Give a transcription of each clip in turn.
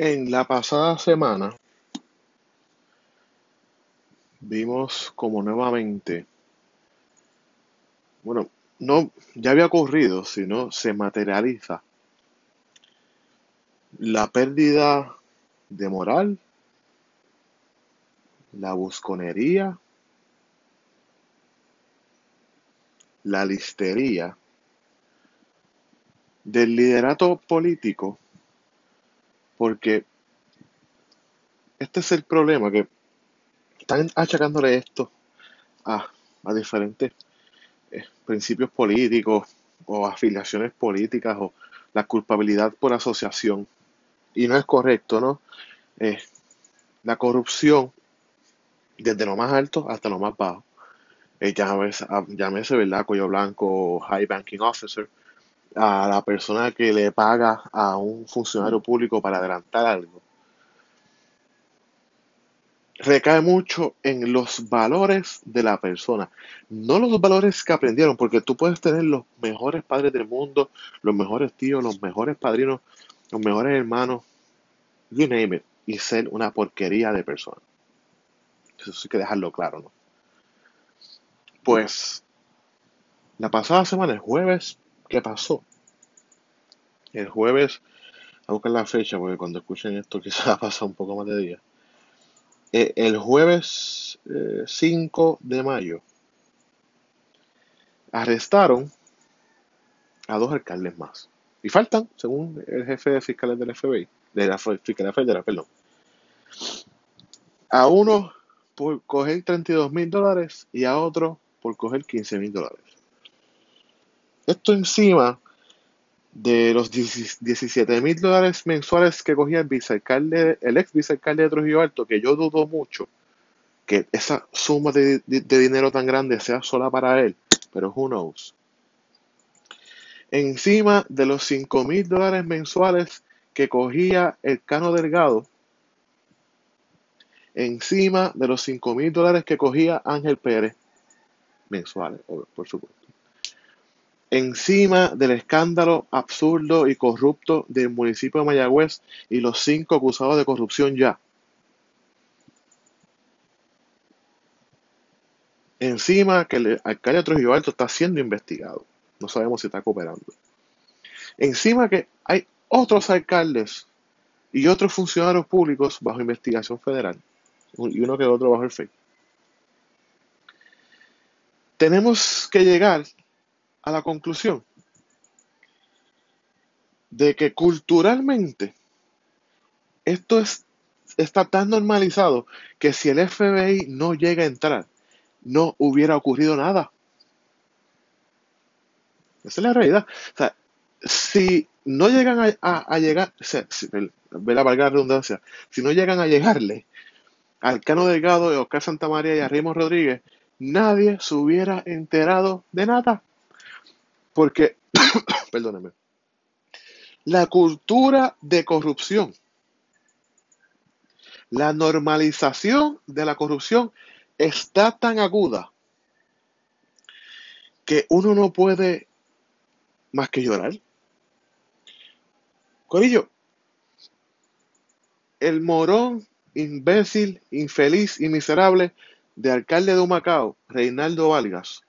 En la pasada semana vimos como nuevamente, bueno, no, ya había ocurrido, sino se materializa la pérdida de moral, la busconería, la listería del liderato político, porque este es el problema, que están achacándole esto a, a diferentes eh, principios políticos o afiliaciones políticas o la culpabilidad por asociación. Y no es correcto, ¿no? Eh, la corrupción, desde lo más alto hasta lo más bajo, eh, llámese, llámese, ¿verdad? Cuello blanco, high banking officer, a la persona que le paga a un funcionario público para adelantar algo, recae mucho en los valores de la persona, no los valores que aprendieron, porque tú puedes tener los mejores padres del mundo, los mejores tíos, los mejores padrinos, los mejores hermanos, you name it, y ser una porquería de persona. Eso hay que dejarlo claro, ¿no? Pues la pasada semana, el jueves, ¿qué pasó? El jueves, a buscar la fecha, porque cuando escuchen esto quizás ha pasado un poco más de día. Eh, el jueves 5 eh, de mayo arrestaron a dos alcaldes más. Y faltan, según el jefe de fiscales del FBI, de la Fiscalía Federal, perdón. A uno por coger 32 mil dólares y a otro por coger 15 mil dólares. Esto encima de los 17 mil dólares mensuales que cogía el vicealcalde, el ex vicealcalde de Trujillo Alto, que yo dudo mucho que esa suma de, dinero tan grande sea sola para él, pero who knows. Encima de los 5 mil dólares mensuales que cogía el Cano Delgado, encima de los 5 mil dólares que cogía Ángel Pérez, mensuales, por supuesto encima del escándalo absurdo y corrupto del municipio de Mayagüez y los cinco acusados de corrupción ya. Encima que el alcalde de Trujillo Alto está siendo investigado. No sabemos si está cooperando. Encima que hay otros alcaldes y otros funcionarios públicos bajo investigación federal. Y uno que otro bajo el FEI. Tenemos que llegar a la conclusión de que culturalmente esto es, está tan normalizado que si el FBI no llega a entrar, no hubiera ocurrido nada. Esa es la realidad. O sea, si no llegan a, llegar, ve la valga redundancia, si no llegan a llegarle al Cano Delgado, de Oscar Santamaría y a Rimo Rodríguez, nadie se hubiera enterado de nada. Porque, perdóneme, la cultura de corrupción, la normalización de la corrupción está tan aguda que uno no puede más que llorar. Corillo, el morón, imbécil, infeliz y miserable de alcalde de Humacao, Reinaldo Valgas,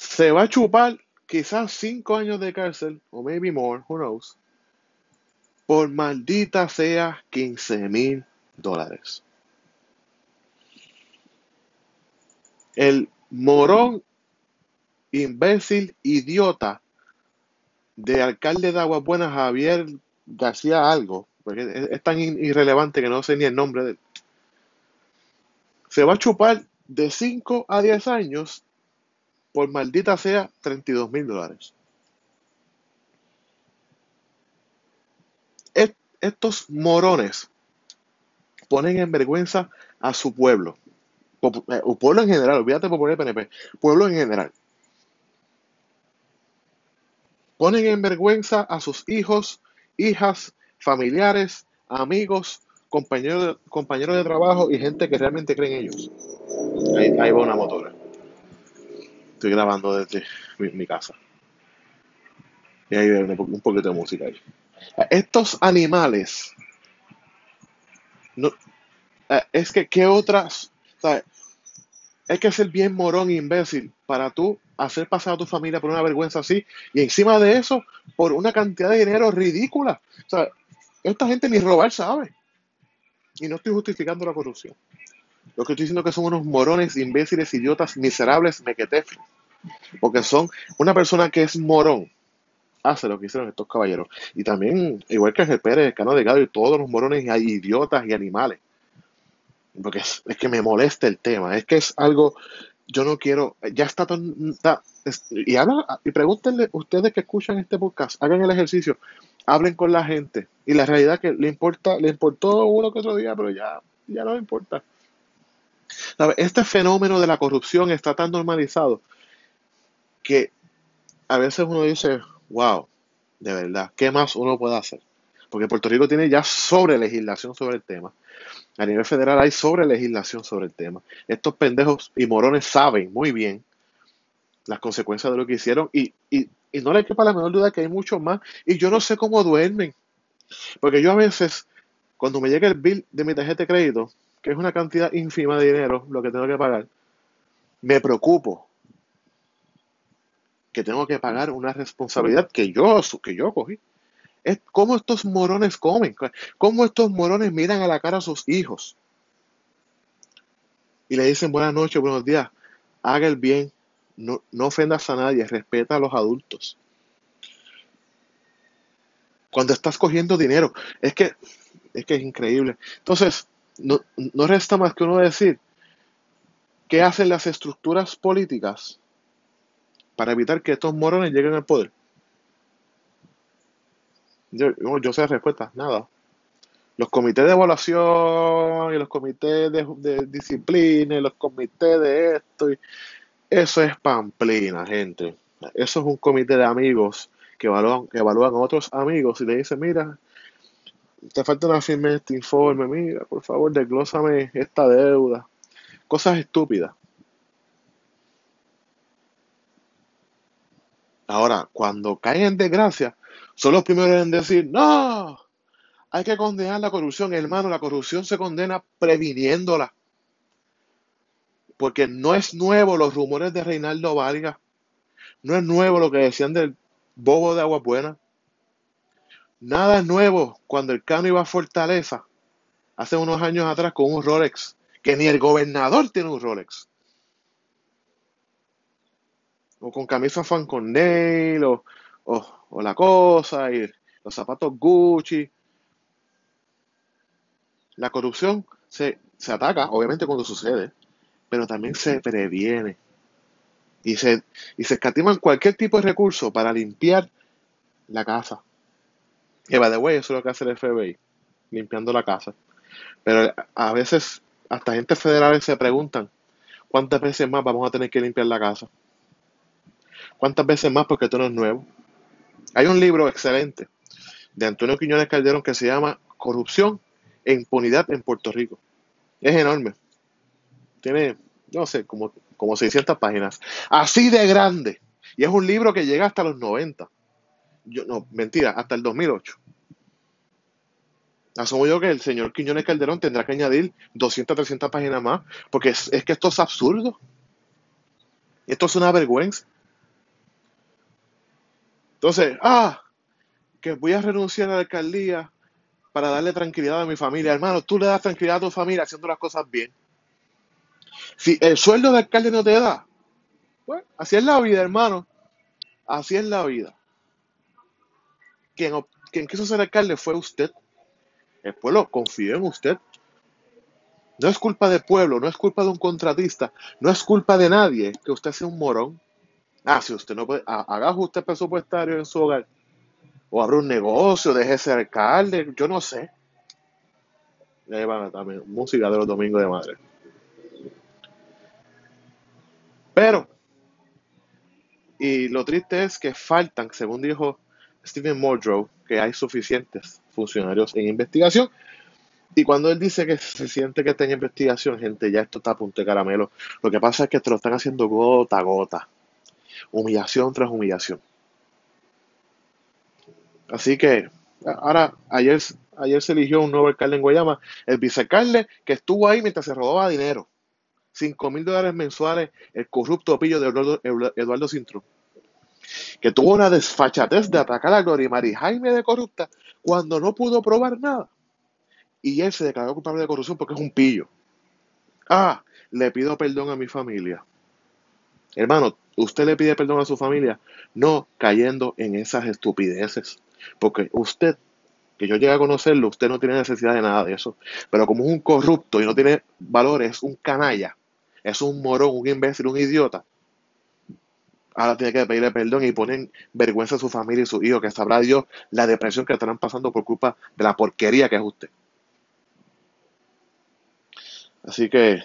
se va a chupar quizás cinco años de cárcel, o maybe more, who knows, por maldita sea 15 mil dólares. El morón, imbécil, idiota de alcalde de Aguas Buenas, Javier García Algo, porque es tan irrelevante que no sé ni el nombre de él, se va a chupar de 5 a 10 años por maldita sea 32 mil dólares. Estos morones ponen en vergüenza a su pueblo. Eh, pueblo en general, olvídate por poner PNP. Pueblo en general. Ponen en vergüenza a sus hijos, hijas, familiares, amigos, compañeros de, de trabajo y gente que realmente cree en ellos. Ahí, ahí va una motora. Estoy grabando desde mi, casa. Y ahí un poquito de música ahí. Estos animales, no, eh, es que, ¿qué otras? ¿sabes? Hay que ser bien morón imbécil para tú hacer pasar a tu familia por una vergüenza así y encima de eso por una cantidad de dinero ridícula. O sea, esta gente ni robar sabe. Y no estoy justificando la corrupción. Lo que estoy diciendo es que son unos morones, imbéciles, idiotas, miserables, mequetefes. Porque son una persona que es morón. Hace lo que hicieron estos caballeros. Y también, igual que el Pérez, Cano Delgado y todos los morones, hay idiotas y animales. Porque es, que me molesta el tema. Es que es algo yo no quiero, ya está, está y habla, y pregúntenle ustedes que escuchan este podcast, hagan el ejercicio, hablen con la gente y la realidad que le importa, le importó uno que otro día, pero ya, ya no le importa. Este fenómeno de la corrupción está tan normalizado que a veces uno dice, wow, de verdad, ¿qué más uno puede hacer? Porque Puerto Rico tiene ya sobre legislación sobre el tema. A nivel federal hay sobre legislación sobre el tema. Estos pendejos y morones saben muy bien las consecuencias de lo que hicieron y, y, y no le quepa la menor duda que hay mucho más. Y yo no sé cómo duermen. Porque yo a veces, cuando me llega el bill de mi tarjeta de crédito, que es una cantidad ínfima de dinero lo que tengo que pagar, me preocupo que tengo que pagar una responsabilidad que yo, que yo cogí. Es cómo estos morones comen, cómo estos morones miran a la cara a sus hijos y le dicen buenas noches, buenos días, haga el bien, no, no ofendas a nadie, respeta a los adultos. Cuando estás cogiendo dinero, es que es que es increíble. Entonces, no, no resta más que uno decir qué hacen las estructuras políticas para evitar que estos morones lleguen al poder. Yo, yo sé la respuesta, nada. Los comités de evaluación y los comités de, disciplina y los comités de esto, y eso es pamplina, gente. Eso es un comité de amigos que evalúan, que evalúan a otros amigos y le dicen, mira, te falta una firma este informe, mira, por favor, desglósame esta deuda. Cosas estúpidas. Ahora, cuando caen en desgracia, son los primeros en decir, no, hay que condenar la corrupción. Hermano, la corrupción se condena previniéndola. Porque no es nuevo los rumores de Reinaldo Vargas. No es nuevo lo que decían del bobo de Agua Buena. Nada nuevo cuando el Cano iba a Fortaleza hace unos años atrás con un Rolex, que ni el gobernador tiene un Rolex. O con camisa Fan con o, o o la cosa, y los zapatos Gucci. La corrupción se, se ataca, obviamente, cuando sucede, pero también se previene. Y se, y se escatiman cualquier tipo de recurso para limpiar la casa. Y by the way, eso es lo que hace el FBI, limpiando la casa. Pero a veces, hasta gente federales se preguntan, ¿cuántas veces más vamos a tener que limpiar la casa? ¿Cuántas veces más porque esto no es nuevo? Hay un libro excelente de Antonio Quiñones Calderón que se llama Corrupción e Impunidad en Puerto Rico. Es enorme. Tiene, no sé, como, como 600 páginas. Así de grande. Y es un libro que llega hasta los 90. No, mentira, hasta el 2008. Asumo yo que el señor Quiñones Calderón tendrá que añadir 200, 300 páginas más, porque es, es que esto es absurdo. Esto es una vergüenza. Entonces, ah, que voy a renunciar a la alcaldía para darle tranquilidad a mi familia. Hermano, tú le das tranquilidad a tu familia haciendo las cosas bien. Si el sueldo de alcalde no te da, pues así es la vida, hermano. Así es la vida. Quien, quiso ser alcalde fue usted. El pueblo confió en usted. No es culpa del pueblo, no es culpa de un contratista, no es culpa de nadie que usted sea un morón. Ah, si usted no puede, haga ajuste presupuestario en su hogar. O abra un negocio, deje ser alcalde, yo no sé. Y ahí también, música de los domingos de madre. Pero, y lo triste es que faltan, según dijo Stephen Mordrow, que hay suficientes funcionarios en investigación. Y cuando él dice que se siente que está en investigación, gente, ya esto está a punto de caramelo. Lo que pasa es que te lo están haciendo gota a gota humillación tras humillación. Así que ahora, ayer, ayer se eligió un nuevo alcalde en Guayama, el vicealcalde que estuvo ahí mientras se robaba dinero. 5 mil dólares mensuales, el corrupto pillo de Eduardo, Eduardo que tuvo una desfachatez de atacar a Gloria María Jaime de corrupta cuando no pudo probar nada. Y él se declaró culpable de corrupción porque es un pillo. Ah, le pido perdón a mi familia. Hermano, usted le pide perdón a su familia, no cayendo en esas estupideces. Porque usted, que yo llegue a conocerlo, usted no tiene necesidad de nada de eso. Pero como es un corrupto y no tiene valores, un canalla, es un morón, un imbécil, un idiota, ahora tiene que pedirle perdón y poner vergüenza a su familia y su hijo, que sabrá Dios la depresión que estarán pasando por culpa de la porquería que es usted. Así que,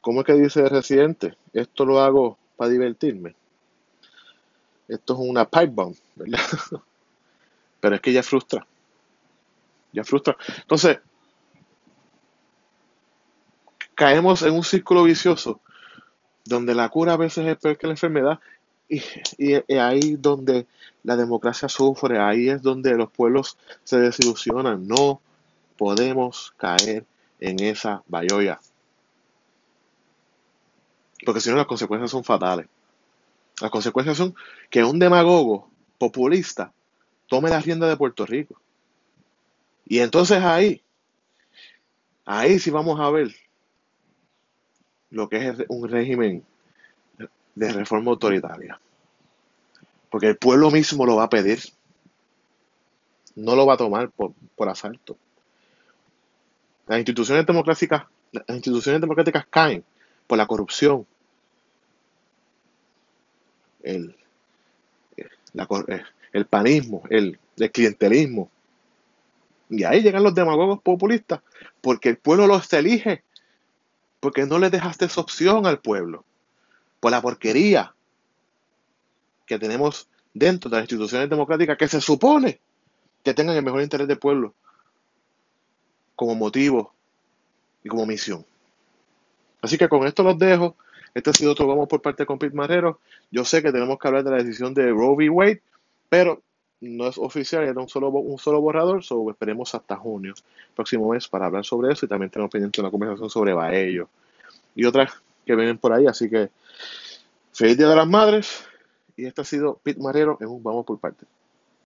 ¿cómo es que dice el residente? Esto lo hago para divertirme. Esto es una pipe bomb, ¿verdad? Pero es que ya frustra. Ya frustra. Entonces, caemos en un círculo vicioso donde la cura a veces es peor que la enfermedad y, y, ahí donde la democracia sufre, ahí es donde los pueblos se desilusionan. No podemos caer en esa bayoya. Porque si no las consecuencias son fatales. Las consecuencias son que un demagogo populista tome la rienda de Puerto Rico. Y entonces ahí, ahí sí vamos a ver lo que es un régimen de reforma autoritaria. Porque el pueblo mismo lo va a pedir. No lo va a tomar por, asalto. Las instituciones democráticas, las instituciones democráticas caen por la corrupción. El, el panismo, el, el clientelismo. Y ahí llegan los demagogos populistas, porque el pueblo los elige porque no le dejaste esa opción al pueblo. Por la porquería que tenemos dentro de las instituciones democráticas que se supone que tengan el mejor interés del pueblo como motivo y como misión. Así que con esto los dejo. Este ha sido otro vamos por parte de Compit Marrero. Yo sé que tenemos que hablar de la decisión de Roe v. Wade, pero no es oficial, era un solo, un solo borrador, so esperemos hasta junio, próximo mes, para hablar sobre eso y también tenemos pendiente una conversación sobre Baello y otras que vienen por ahí, así que feliz Día de las Madres y este ha sido Pete Marrero en un Vamos por Parte.